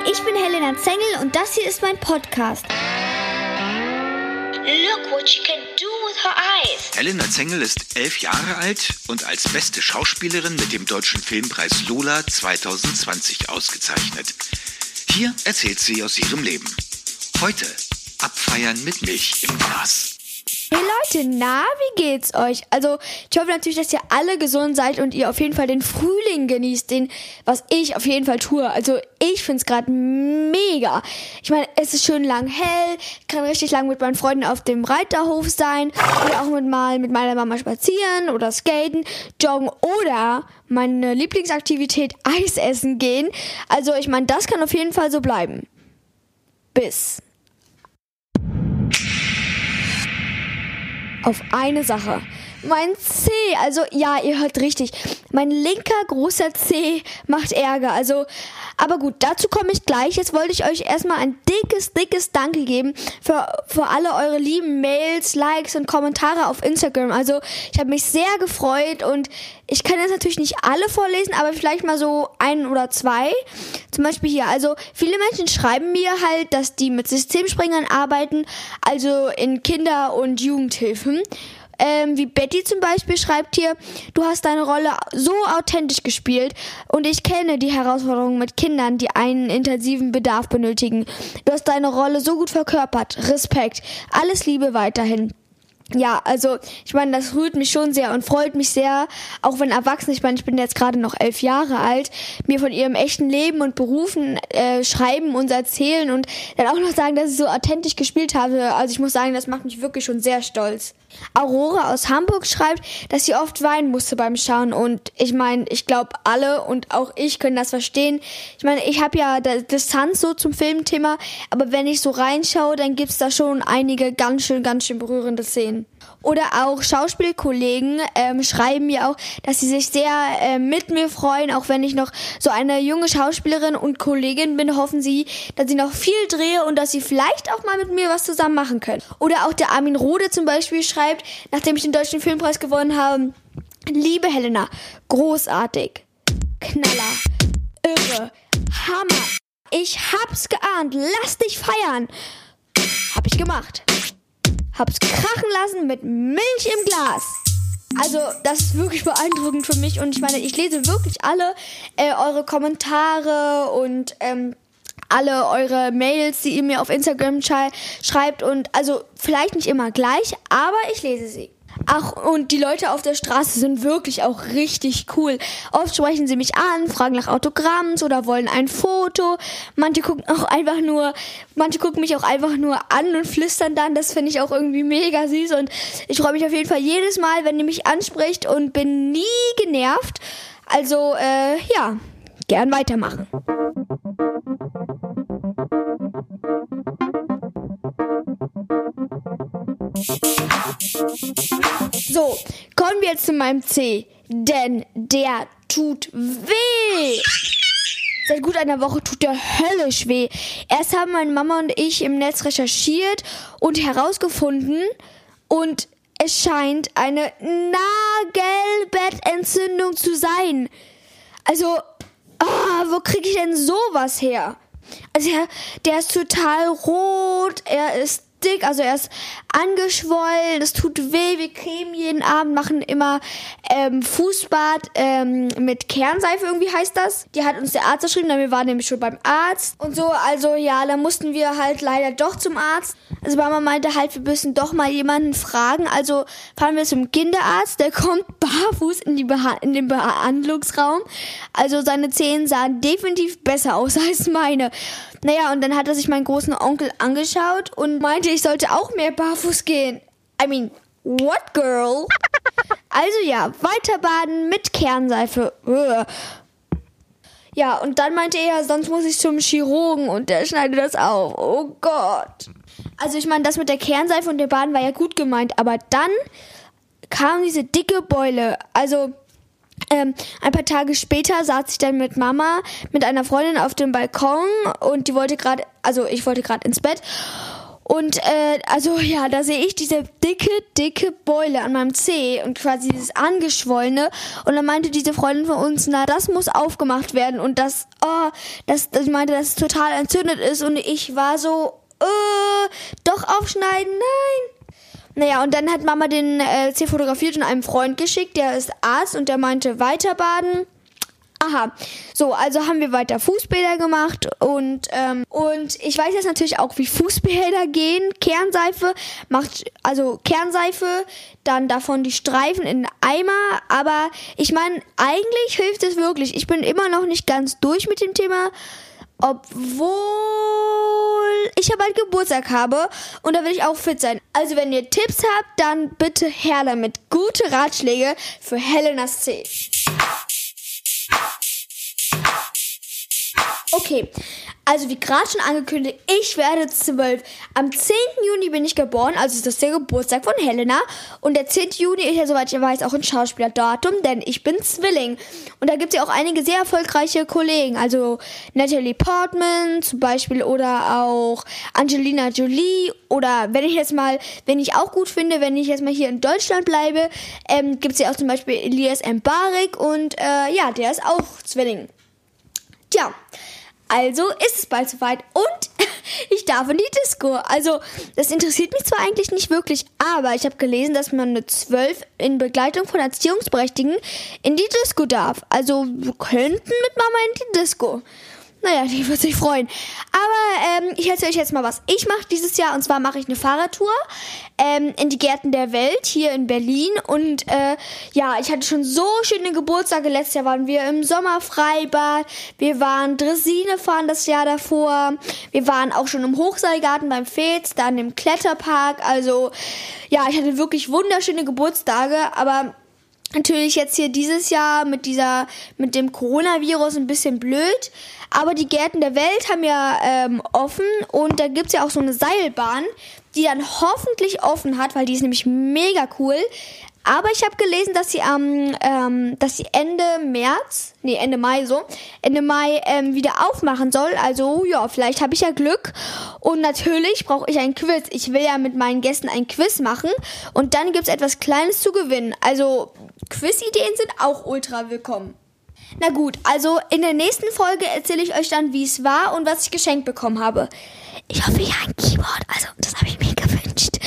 Hi, ich bin Helena Zengel und das hier ist mein Podcast. Look what she can do with her eyes. Helena Zengel ist elf Jahre alt und als beste Schauspielerin mit dem Deutschen Filmpreis Lola 2020 ausgezeichnet. Hier erzählt sie aus ihrem Leben. Heute abfeiern mit Milch im Glas. Hey Leute, na, wie geht's euch? Also, ich hoffe natürlich, dass ihr alle gesund seid und ihr auf jeden Fall den Frühling genießt, den, was ich auf jeden Fall tue. Also, ich find's gerade mega. Ich meine, es ist schön lang hell, kann richtig lang mit meinen Freunden auf dem Reiterhof sein oder auch mit mal mit meiner Mama spazieren oder skaten, joggen oder meine Lieblingsaktivität Eis essen gehen. Also, ich meine, das kann auf jeden Fall so bleiben. Bis. Auf eine Sache. Mein C, also ja, ihr hört richtig. Mein linker großer C macht Ärger. Also, aber gut, dazu komme ich gleich. Jetzt wollte ich euch erstmal ein dickes, dickes Danke geben für, für alle eure lieben Mails, Likes und Kommentare auf Instagram. Also, ich habe mich sehr gefreut und ich kann jetzt natürlich nicht alle vorlesen, aber vielleicht mal so ein oder zwei. Zum Beispiel hier. Also, viele Menschen schreiben mir halt, dass die mit Systemspringern arbeiten, also in Kinder- und Jugendhilfen ähm, wie Betty zum Beispiel schreibt hier, du hast deine Rolle so authentisch gespielt und ich kenne die Herausforderungen mit Kindern, die einen intensiven Bedarf benötigen. Du hast deine Rolle so gut verkörpert. Respekt. Alles Liebe weiterhin ja, also ich meine, das rührt mich schon sehr und freut mich sehr, auch wenn Erwachsene, ich meine, ich bin jetzt gerade noch elf Jahre alt, mir von ihrem echten Leben und Berufen äh, schreiben und erzählen und dann auch noch sagen, dass ich so authentisch gespielt habe. Also ich muss sagen, das macht mich wirklich schon sehr stolz. Aurora aus Hamburg schreibt, dass sie oft weinen musste beim Schauen und ich meine, ich glaube alle und auch ich können das verstehen. Ich meine, ich habe ja Distanz so zum Filmthema, aber wenn ich so reinschaue, dann gibt's da schon einige ganz schön, ganz schön berührende Szenen. Oder auch Schauspielkollegen ähm, schreiben mir auch, dass sie sich sehr äh, mit mir freuen, auch wenn ich noch so eine junge Schauspielerin und Kollegin bin, hoffen sie, dass ich noch viel drehe und dass sie vielleicht auch mal mit mir was zusammen machen können. Oder auch der Armin Rode zum Beispiel schreibt, nachdem ich den Deutschen Filmpreis gewonnen habe, liebe Helena, großartig, Knaller, irre, Hammer, ich hab's geahnt, lass dich feiern. Hab ich gemacht hab's krachen lassen mit Milch im Glas. Also, das ist wirklich beeindruckend für mich und ich meine, ich lese wirklich alle äh, eure Kommentare und ähm, alle eure Mails, die ihr mir auf Instagram schreibt und also vielleicht nicht immer gleich, aber ich lese sie. Ach, und die Leute auf der Straße sind wirklich auch richtig cool. Oft sprechen sie mich an, fragen nach Autogramms oder wollen ein Foto. Manche gucken auch einfach nur, manche gucken mich auch einfach nur an und flüstern dann. Das finde ich auch irgendwie mega süß und ich freue mich auf jeden Fall jedes Mal, wenn ihr mich anspricht und bin nie genervt. Also, äh, ja, gern weitermachen. So, kommen wir jetzt zu meinem C. Denn der tut weh. Seit gut einer Woche tut der höllisch weh. Erst haben meine Mama und ich im Netz recherchiert und herausgefunden und es scheint eine Nagelbettentzündung zu sein. Also, oh, wo kriege ich denn sowas her? Also, der, der ist total rot, er ist dick, also er ist angeschwollen, es tut weh, wir cremen jeden Abend, machen immer ähm, Fußbad ähm, mit Kernseife, irgendwie heißt das. Die hat uns der Arzt geschrieben, denn wir waren nämlich schon beim Arzt und so, also ja, da mussten wir halt leider doch zum Arzt. Also Mama meinte halt, wir müssen doch mal jemanden fragen, also fahren wir zum Kinderarzt, der kommt barfuß in, die Beha in den Behandlungsraum. Also seine Zähne sahen definitiv besser aus als meine. Naja, und dann hat er sich meinen großen Onkel angeschaut und meinte, ich sollte auch mehr barfuß gehen. I mean, what girl? Also ja, weiter baden mit Kernseife. Ja, und dann meinte er, sonst muss ich zum Chirurgen und der schneidet das auf. Oh Gott. Also ich meine, das mit der Kernseife und der Baden war ja gut gemeint, aber dann kam diese dicke Beule. Also ähm, ein paar Tage später saß ich dann mit Mama mit einer Freundin auf dem Balkon und die wollte gerade, also ich wollte gerade ins Bett Und äh, also ja, da sehe ich diese dicke, dicke Beule an meinem Zeh und quasi dieses angeschwollene. Und dann meinte diese Freundin von uns, na, das muss aufgemacht werden. Und das, oh, das, das meinte, dass es total entzündet ist. Und ich war so, äh, doch aufschneiden, nein. Naja, und dann hat Mama den äh, Zeh fotografiert und einem Freund geschickt, der ist Arzt und der meinte weiterbaden. Aha, so, also haben wir weiter Fußbäder gemacht und, ähm, und ich weiß jetzt natürlich auch, wie Fußbäder gehen. Kernseife macht, also Kernseife, dann davon die Streifen in Eimer, aber ich meine, eigentlich hilft es wirklich. Ich bin immer noch nicht ganz durch mit dem Thema, obwohl ich ja bald Geburtstag habe und da will ich auch fit sein. Also wenn ihr Tipps habt, dann bitte her damit. Gute Ratschläge für Helenas C. Okay, also wie gerade schon angekündigt, ich werde zwölf. Am 10. Juni bin ich geboren, also ist das der Geburtstag von Helena. Und der 10. Juni ist ja, soweit ich weiß, auch ein Schauspielerdatum, denn ich bin Zwilling. Und da gibt es ja auch einige sehr erfolgreiche Kollegen, also Natalie Portman zum Beispiel oder auch Angelina Jolie. Oder wenn ich jetzt mal, wenn ich auch gut finde, wenn ich jetzt mal hier in Deutschland bleibe, ähm, gibt es ja auch zum Beispiel Elias Mbarek und äh, ja, der ist auch Zwilling. Tja, also ist es bald soweit und ich darf in die Disco. Also, das interessiert mich zwar eigentlich nicht wirklich, aber ich habe gelesen, dass man mit zwölf in Begleitung von Erziehungsberechtigten in die Disco darf. Also, wir könnten mit Mama in die Disco. Naja, die wird sich freuen. Aber ähm, ich erzähle euch jetzt mal, was ich mache dieses Jahr. Und zwar mache ich eine Fahrradtour ähm, in die Gärten der Welt hier in Berlin. Und äh, ja, ich hatte schon so schöne Geburtstage. Letztes Jahr waren wir im Sommerfreibad. Wir waren Dressine fahren das Jahr davor. Wir waren auch schon im Hochseilgarten beim Fez, dann im Kletterpark. Also ja, ich hatte wirklich wunderschöne Geburtstage. Aber natürlich jetzt hier dieses Jahr mit dieser, mit dem Coronavirus ein bisschen blöd. Aber die Gärten der Welt haben ja ähm, offen und da gibt's ja auch so eine Seilbahn, die dann hoffentlich offen hat, weil die ist nämlich mega cool. Aber ich habe gelesen, dass sie am, ähm, dass sie Ende März, nee Ende Mai so, Ende Mai ähm, wieder aufmachen soll. Also ja, vielleicht habe ich ja Glück. Und natürlich brauche ich ein Quiz. Ich will ja mit meinen Gästen ein Quiz machen und dann gibt's etwas Kleines zu gewinnen. Also Quiz-Ideen sind auch ultra willkommen. Na gut, also in der nächsten Folge erzähle ich euch dann, wie es war und was ich geschenkt bekommen habe. Ich hoffe, ja, ein Keyboard. Also, das habe ich mir gewünscht.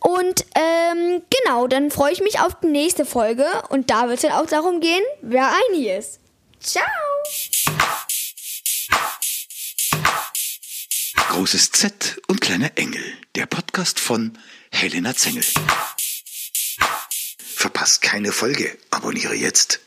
Und ähm, genau, dann freue ich mich auf die nächste Folge. Und da wird es dann auch darum gehen, wer Eini ist. Ciao! Großes Z und kleiner Engel. Der Podcast von Helena Zengel. Verpasst keine Folge. Abonniere jetzt.